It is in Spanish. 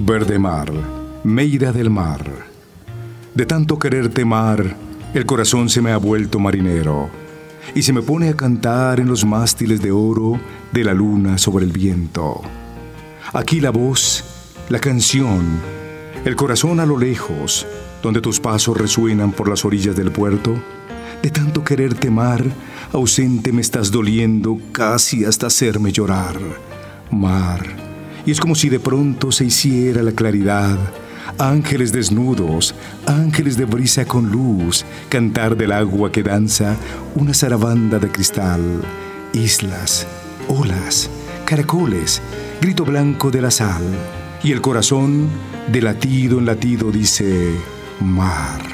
Verde mar, Meira del mar. De tanto quererte mar, el corazón se me ha vuelto marinero y se me pone a cantar en los mástiles de oro de la luna sobre el viento. Aquí la voz, la canción, el corazón a lo lejos, donde tus pasos resuenan por las orillas del puerto. De tanto quererte mar, ausente me estás doliendo casi hasta hacerme llorar. Mar, y es como si de pronto se hiciera la claridad, ángeles desnudos, ángeles de brisa con luz, cantar del agua que danza una zarabanda de cristal, islas, olas, caracoles, grito blanco de la sal, y el corazón de latido en latido dice, mar.